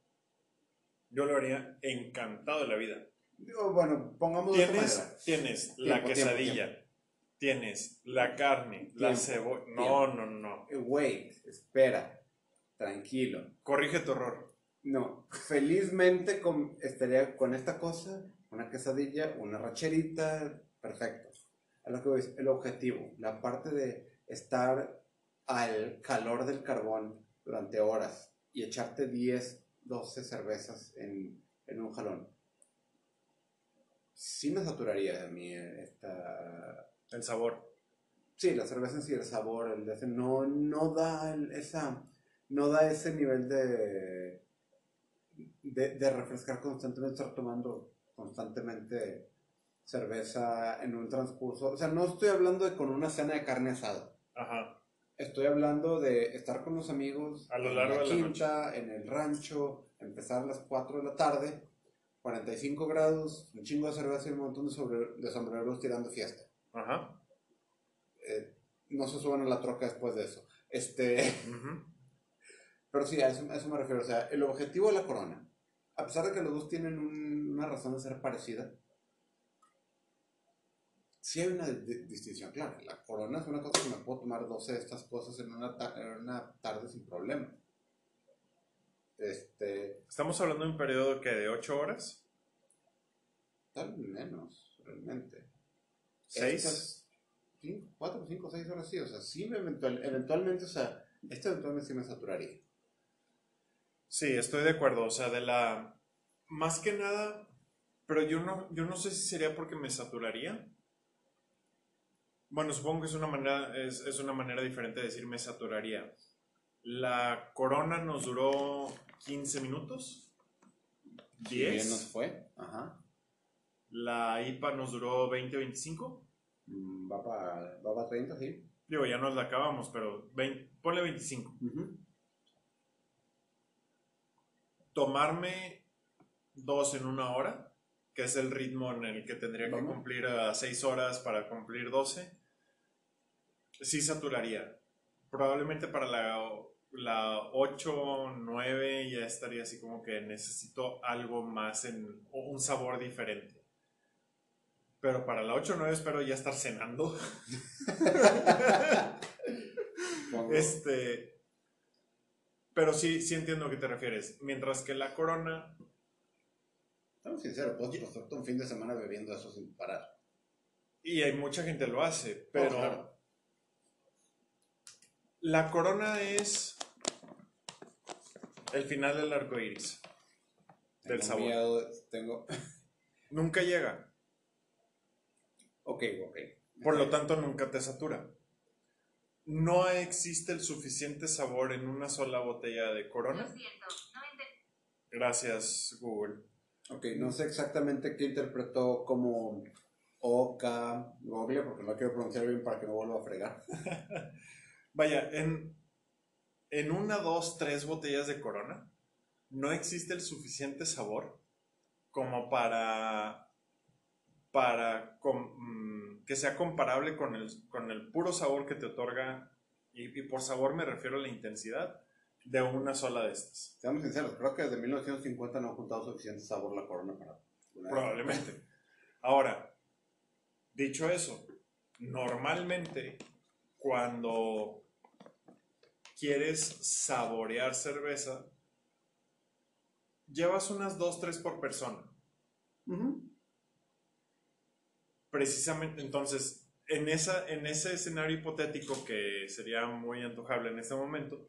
Yo lo haría encantado de la vida. Digo, bueno, pongamos Tienes, tienes la Tiempo, tiempo, quesadilla, tienes la carne, la cebolla. No, no, no. Eh, Wait, espera, tranquilo. Corrige tu error. No, felizmente con, estaría con esta cosa, una quesadilla, una racherita, perfecto. A lo que voy es el objetivo, la parte de estar al calor del carbón durante horas y echarte 10, 12 cervezas en, en un jalón. Sí me saturaría a mí eh, esta... El sabor. Sí, la cerveza en sí, el sabor, el de ese, no, no da esa, no da ese nivel de, de, de refrescar constantemente, estar tomando constantemente cerveza en un transcurso. O sea, no estoy hablando de con una cena de carne asada. Ajá. Estoy hablando de estar con los amigos A lo en la de la quinta, en el rancho, empezar a las 4 de la tarde, 45 grados, un chingo de cerveza y un montón de, sobre- de sombreros tirando fiesta. Ajá. Eh, no se suban a la troca después de eso. Este, Ujú. pero sí, a eso, a eso me refiero. O sea, el objetivo de la corona, a pesar de que los dos tienen un- una razón de ser parecida, sí hay una di- distinción clara. La corona es una cosa que me puedo tomar 12 de estas cosas en una, ta- en una tarde sin problema. Este, Estamos hablando de un periodo que de 8 horas, tal menos, realmente. 6. Estas, cinco, cuatro, cinco, seis horas sí, o sea, sí me eventual- eventualmente, o sea, este eventualmente sí me saturaría. Sí, estoy de acuerdo. O sea, de la. Más que nada. Pero yo no, yo no sé si sería porque me saturaría. Bueno, supongo que es una manera, es, es una manera diferente de decir me saturaría. La corona nos duró 15 minutos. Si bien 10. nos fue, ajá. La IPA nos duró 20, 25. Mm, Va para va pa 30, sí. Digo, ya nos la acabamos, pero 20, ponle 25. Ujú. Tomarme dos en una hora, que es el ritmo en el que tendría que Vamos. cumplir a 6 horas para cumplir 12, sí saturaría. Probablemente para la, la 8, 9 ya estaría así como que necesito algo más en o un sabor diferente. Pero para la 8, 9 espero ya estar cenando. Este. Pero sí, sí entiendo a qué te refieres. Mientras que la corona, Estamos sinceros, puedes pasar todo un fin de semana bebiendo eso sin parar. y hay mucha gente lo hace, pero Oh, claro. La corona es el final del arco iris. Del Tengo sabor. miedo, tengo... Nunca llega, Ok, ok. por lo tanto nunca te satura. No existe el suficiente sabor en una sola botella de corona. Lo siento, no entendí. Gracias, Google. Ok, no sé exactamente qué interpretó como Oka, Google, porque no quiero pronunciar bien para que no vuelva a fregar. Vaya, en, en una, dos, tres botellas de corona no existe el suficiente sabor como para, para com- mm, que sea comparable con el, con el puro sabor que te otorga, y, y por sabor me refiero a la intensidad de una sola de estas. Seamos sinceros, creo que desde 1950 no ha juntado suficiente sabor la corona para... una- Probablemente. Ahora, dicho eso, normalmente cuando quieres saborear cerveza, llevas unas 2, 3 por persona. Precisamente, entonces, en, esa, en ese escenario hipotético que sería muy antojable en este momento,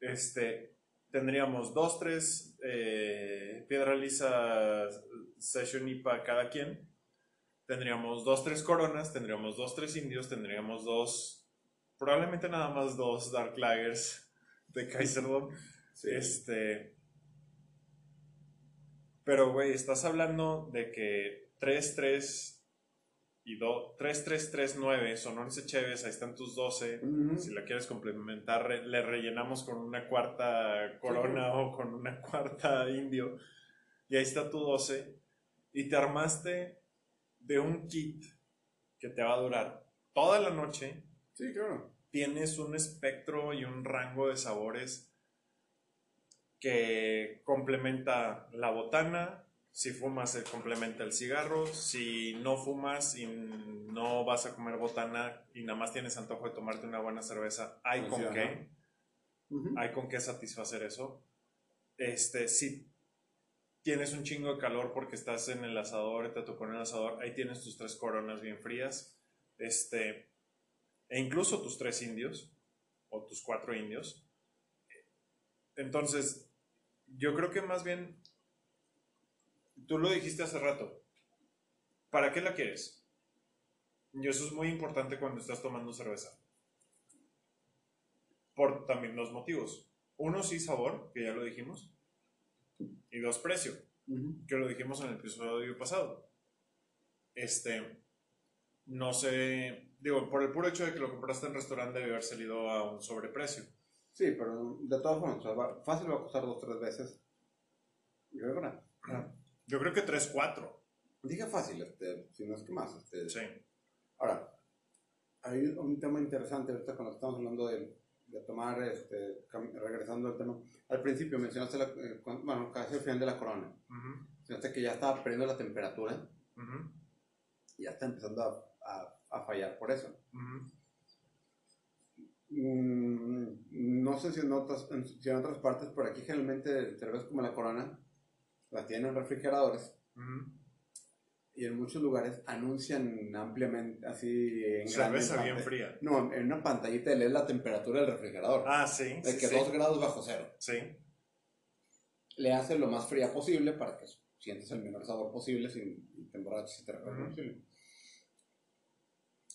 este, tendríamos dos, tres eh, piedra lisa session IPA cada quien, tendríamos dos, tres coronas, tendríamos dos, tres indios, tendríamos dos, probablemente nada más dos Dark Lagers de Kaiserdom. Sí. Este. Pero, güey, estás hablando de que 3, 3 y 2, 3, 3, 3, 9 son 11 cheves, ahí están tus 12. Ujú. Si la quieres complementar, re- le rellenamos con una cuarta corona o con una cuarta indio. Y ahí está tu 12. Y te armaste de un kit que te va a durar toda la noche. Sí, claro. Tienes un espectro y un rango de sabores que complementa la botana. Si fumas, se complementa el cigarro. Si no fumas y no vas a comer botana y nada más tienes antojo de tomarte una buena cerveza, hay con Funciona. qué. Hay con qué satisfacer eso. Este, si tienes un chingo de calor porque estás en el asador, te tocó en el asador, ahí tienes tus tres coronas bien frías. Este, e incluso tus tres indios o tus cuatro indios. Entonces, yo creo que más bien, tú lo dijiste hace rato, ¿para qué la quieres? Y eso es muy importante cuando estás tomando cerveza. Por también los motivos. Uno, sí, sabor, que ya lo dijimos. y dos precio, que lo dijimos en el episodio pasado. Este, no sé, digo, por el puro hecho de que lo compraste en restaurante debe haber salido a un sobreprecio. Sí, pero de todas formas, o sea, va- fácil va a costar dos o tres veces. Yo creo que no. Yo creo que 3, 4. Dije fácil, este, si no es que más. Este. Sí. Ahora, hay un tema interesante ahorita cuando estamos hablando de, de tomar, este, regresando al tema. Al principio mencionaste, la, eh, bueno, casi al final de la corona. Ujú, Mencionaste que ya estaba perdiendo la temperatura ujú, y ya está empezando a, a- a fallar por eso. ujú. Mm, no sé si en, otras, en- si en otras partes, por aquí generalmente cervezas como la corona la tienen en refrigeradores Ujú. y en muchos lugares anuncian ampliamente, así en Cerveza grande bien fría. No, en una pantallita lees la temperatura del refrigerador. Ah, sí. de sí, que sí. 2 grados bajo cero. Sí. Le hace lo más fría posible para que sientas el menor sabor posible sin y te emborraches y te recuerdes Ujú.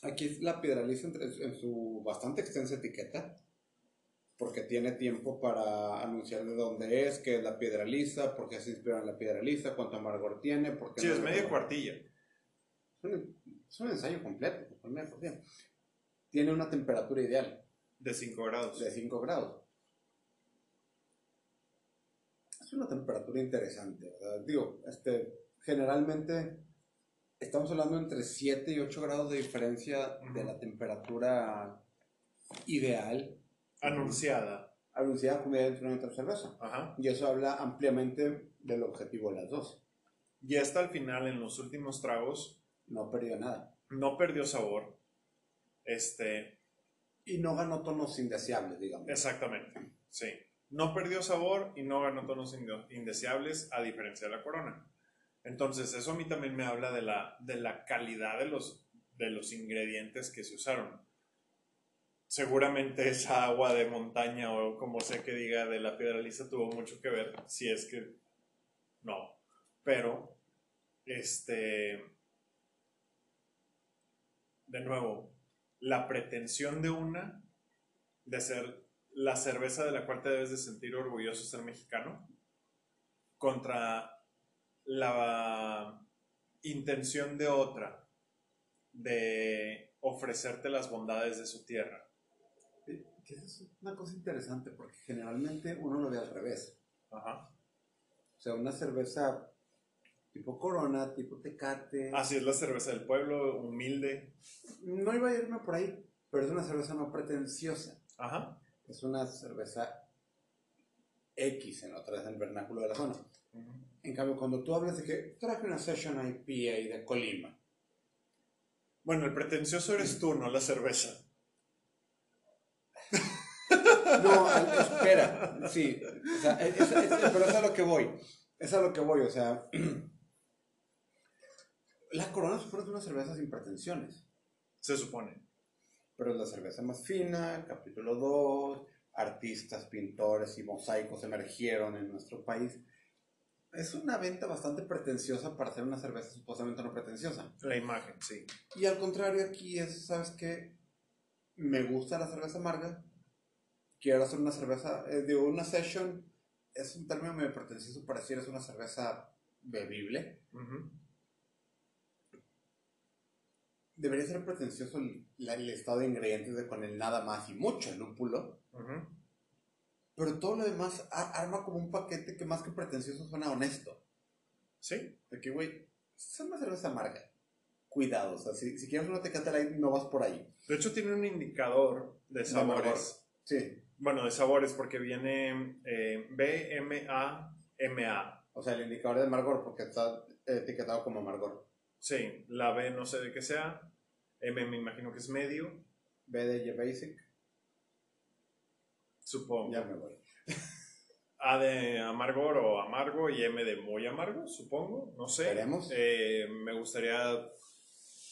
Aquí la piedraliza en su bastante extensa etiqueta, porque tiene tiempo para anunciar de dónde es, qué es la piedra lisa, por qué se inspira en la piedra lisa, cuánto amargor tiene, por qué Sí, no es media cuartilla. Es un, es un ensayo completo, media cuartilla. Tiene una temperatura ideal De 5 grados. de 5 grados. Es una temperatura interesante, ¿verdad? Digo, este, generalmente estamos hablando entre 7 y 8 grados de diferencia de la temperatura ideal Anunciada. anunciada como dentro de nuestra cerveza. Ajá. Y eso habla ampliamente del objetivo de las dos. Y hasta el final, en los últimos tragos, No perdió nada. no perdió sabor. Este, Y no ganó tonos indeseables, digamos. exactamente. Sí. No perdió sabor y no ganó tonos inde- indeseables, a diferencia de la corona. Entonces, eso a mí también me habla de la, de la calidad de los, de los ingredientes que se usaron. Seguramente esa agua de montaña o como sea que diga de la piedra lisa tuvo mucho que ver, si es que no. Pero, este, de nuevo, la pretensión de una de ser la cerveza de la cual te debes de sentir orgulloso ser mexicano contra la intención de otra de ofrecerte las bondades de su tierra. Que es una cosa interesante porque generalmente uno lo ve al revés. Ajá. O sea, una cerveza tipo Corona, tipo Tecate. Así es la cerveza del pueblo, humilde. No iba a irme por ahí, pero es una cerveza no pretenciosa. Ajá. Es una cerveza X en otra vez en el vernáculo de la zona. En cambio, cuando tú hablas de que traje una Session IPA de Colima, Bueno, el pretencioso eres tú, no la cerveza. No, espera, sí, o sea, es- es- es- pero es a lo que voy, es a lo que voy, o sea, la Corona supone que es una cerveza sin pretensiones, Se supone. pero es la cerveza más fina, capítulo 2, artistas, pintores y mosaicos emergieron en nuestro país. Es una venta bastante pretenciosa para ser una cerveza supuestamente no pretenciosa. La imagen, sí. Y al contrario, aquí es, ¿sabes qué? Me gusta la cerveza amarga. Quiero hacer una cerveza, eh, digo, una session es un término medio pretencioso para decir es una cerveza bebible. Debería ser pretencioso el, estado de ingredientes de con el nada más y mucho lúpulo. Ujú. Pero todo lo demás a- arma como un paquete que más que pretencioso suena honesto. Sí. De que, güey, es una cerveza amarga. Cuidado, o sea, si, si quieres una Tecate Light no vas por ahí. De hecho, tiene un indicador de De sabores. Sí, Bueno, de sabores, porque viene eh, B-M-A-M-A. o sea, el indicador de amargor porque está etiquetado como amargor. Sí, la B no sé de qué sea. M me imagino que es medio, B de Basic, supongo. ya me voy. A de amargor o amargo y M de muy amargo, supongo. No sé. Veremos. Eh, me gustaría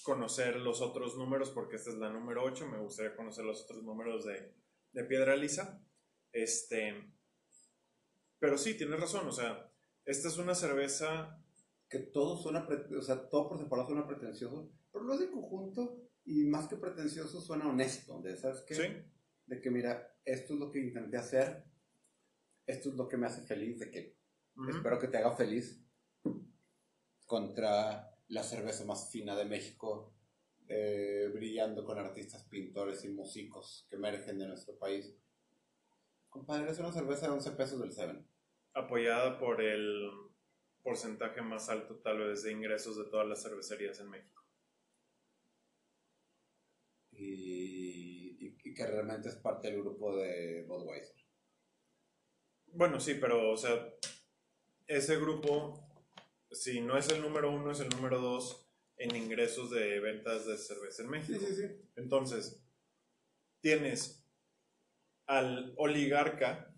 conocer los otros números porque esta es la número 8. Me gustaría conocer los otros números de, de piedra lisa. Este, pero sí, tienes razón. O sea, esta es una cerveza. Que todo suena, o sea, todo por separado suena pretencioso, pero lo de conjunto y más que pretencioso suena honesto. ¿Sabes qué? Sí, De que, mira, esto es lo que intenté hacer, esto es lo que me hace feliz, de que. Espero que te haga feliz contra la cerveza más fina de México, eh, brillando con artistas, pintores y músicos que emergen de nuestro país. Compadre, es una cerveza de 11 pesos del Seven. Apoyada por el porcentaje más alto tal vez de ingresos de todas las cervecerías en México. Y que realmente es parte del grupo de Budweiser. Bueno, sí, pero, o sea, ese grupo, si no es el número uno, es el número dos en ingresos de ventas de cerveza en México. sí. Entonces, tienes al oligarca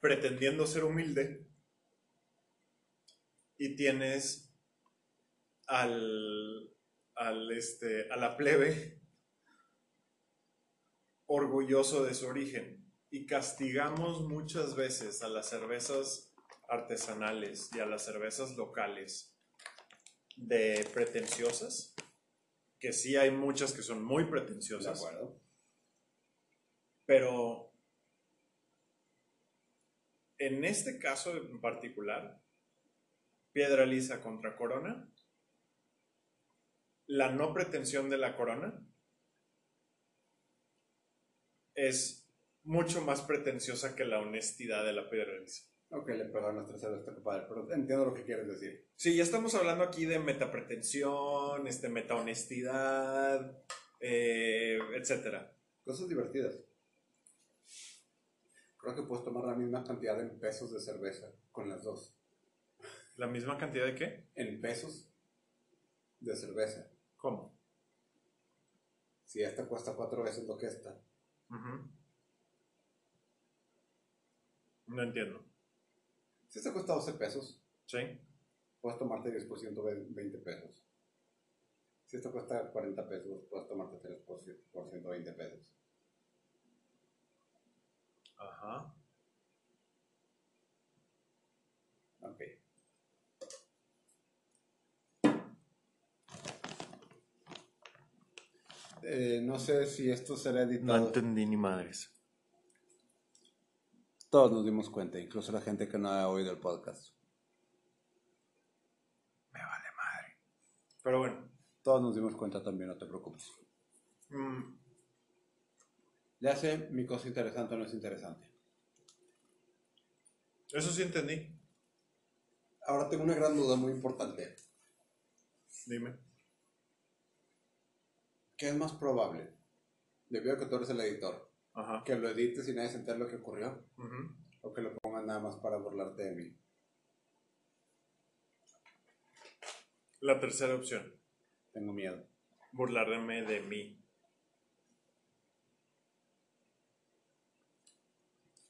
pretendiendo ser humilde y tienes al, al este, a la plebe orgulloso de su origen y castigamos muchas veces a las cervezas artesanales y a las cervezas locales de pretenciosas, que sí hay muchas que son muy De pretenciosas, acuerdo. pero en este caso en particular, Piedra Lisa contra Corona, la no pretensión de la Corona es mucho más pretenciosa que la honestidad de la Piedra Lisa. Ok, le perdono nuestra cerveza, compadre, pero entiendo lo que quieres decir. Sí, ya estamos hablando aquí de metapretensión, este, metahonestidad, eh, etcétera. Cosas divertidas. Creo que puedes tomar la misma cantidad en pesos de cerveza con las dos. ¿La misma cantidad de qué? En pesos de cerveza. ¿Cómo? Si esta cuesta cuatro veces lo que esta. No entiendo. Si esta cuesta 12 pesos, ¿Sí? puedes tomarte 10% de 20 pesos. Si esta cuesta 40 pesos, puedes tomarte 3% 20 pesos. Ajá. Ok. Eh, no sé si esto será editado. entendí ni madres. Todos nos dimos cuenta, incluso la gente que no ha oído el podcast. Me vale madre. Pero bueno. Todos nos dimos cuenta también, no te preocupes. mm, Ya sé, mi cosa interesante no es interesante. eso sí entendí. Ahora tengo una gran duda muy importante. Dime. ¿Qué es más probable? Debido a que tú eres el editor, Ajá. que lo edites y nadie se entere lo que ocurrió, o que lo pongas nada más para burlarte de mí. La tercera opción. Tengo miedo. Burlarme de mí.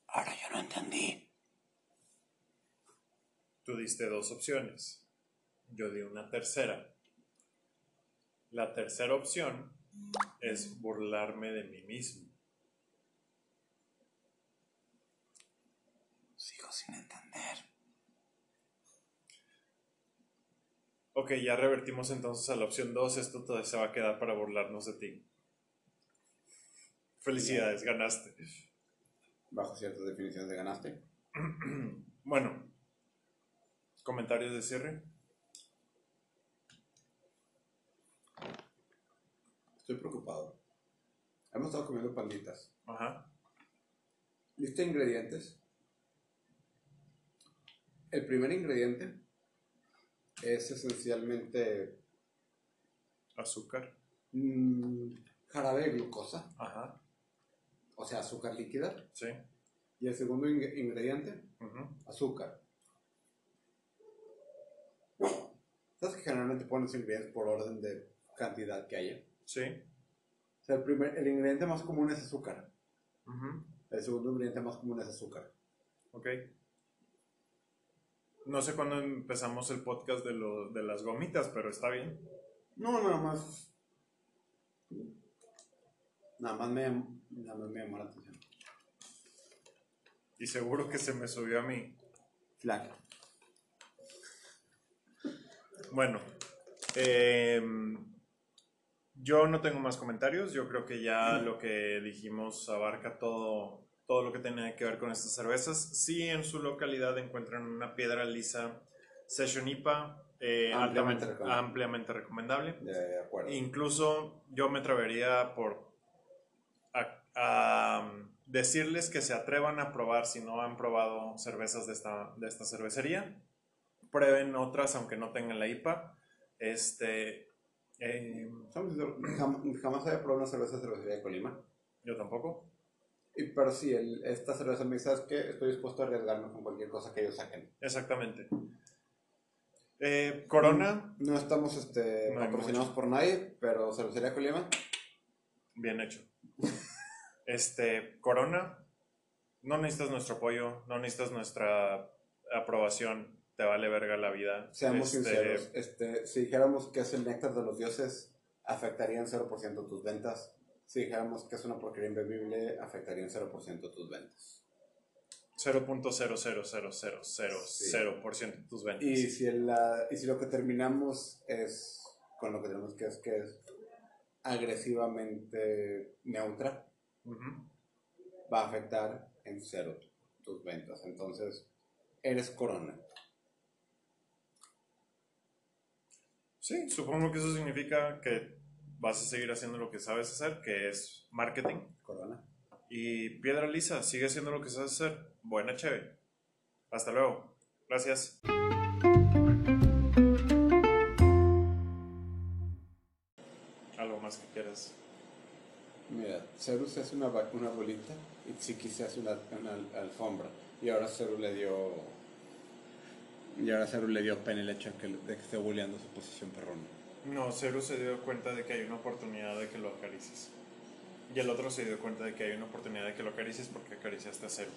Ahora yo no entendí. Tú diste dos opciones. Yo di una tercera. La tercera opción es burlarme de mí mismo. Sigo sin entender. Ok, ya revertimos entonces a la opción 2. Esto todavía se va a quedar para burlarnos de ti. Felicidades, ganaste. Bajo ciertas definiciones de ganaste. Bueno, comentarios de cierre. Estoy preocupado. Hemos estado comiendo panditas. Ajá. Lista de ingredientes. El primer ingrediente es esencialmente Azúcar. mm, jarabe de glucosa, Ajá. o sea, azúcar líquida. Sí. Y el segundo ing- ingrediente, azúcar. ¿Sabes que generalmente ponen los ingredientes por orden de cantidad que haya? Sí. O sea, el, primer, el ingrediente más común es azúcar. El segundo ingrediente más común es azúcar. Ok. No sé cuándo empezamos el podcast de, lo, de las gomitas, pero está bien. No, nada más. Nada más me, nada más me llamó la atención. Y seguro que se me subió a mí. Flac. Bueno, em, yo no tengo más comentarios. Yo creo que ya lo que dijimos abarca todo todo lo que tiene que ver con estas cervezas. Si en su localidad encuentran una piedra lisa Session IPA, eh, Ampliamente altamente- recomendable. ampliamente recomendable. De, de acuerdo. Incluso yo me atrevería por a, a, um, decirles que se atrevan a probar si no han probado cervezas de esta, de esta cervecería. Prueben otras aunque no tengan la IPA. Este, eh, jam- jamás había probado una cerveza de cervecería de Colima. yo tampoco. Y, pero sí, el- esta cerveza me dice, ¿sabes qué? Estoy dispuesto a arriesgarme con cualquier cosa que ellos saquen. Exactamente. Eh, Corona, No estamos este, No patrocinados por nadie, pero cervecería de Colima. bien hecho. Este, Corona, no necesitas nuestro apoyo, no necesitas nuestra aprobación, te vale verga la vida. Seamos Este, sinceros, este, si dijéramos que es el néctar de los dioses, afectaría en 0% tus ventas. Si dijéramos que es una porquería imbebible, afectaría en 0% tus ventas. 0.0000000% de tus ventas. Y si, el, la- y si lo que terminamos es con lo que tenemos que es que es agresivamente neutra, Ujú. va a afectar en cero tus ventas. Entonces, eres corona. Sí, supongo que eso significa que vas a seguir haciendo lo que sabes hacer, que es marketing. Corona. Y Piedra Lisa, sigue haciendo lo que sabes hacer. Buena chévere. Hasta luego. Gracias. Algo más que quieras. Mira, Ceru se hace una, una bolita y Tsiki se hace una, una al- alfombra. Y ahora Ceru le dio. Y ahora Ceru le dio pena el hecho de que, de que esté su posición perrona. No, Ceru se dio cuenta de que hay una oportunidad de que lo acaricies. Y el otro se dio cuenta de que hay una oportunidad de que lo acaricies porque acariciaste a Ceru.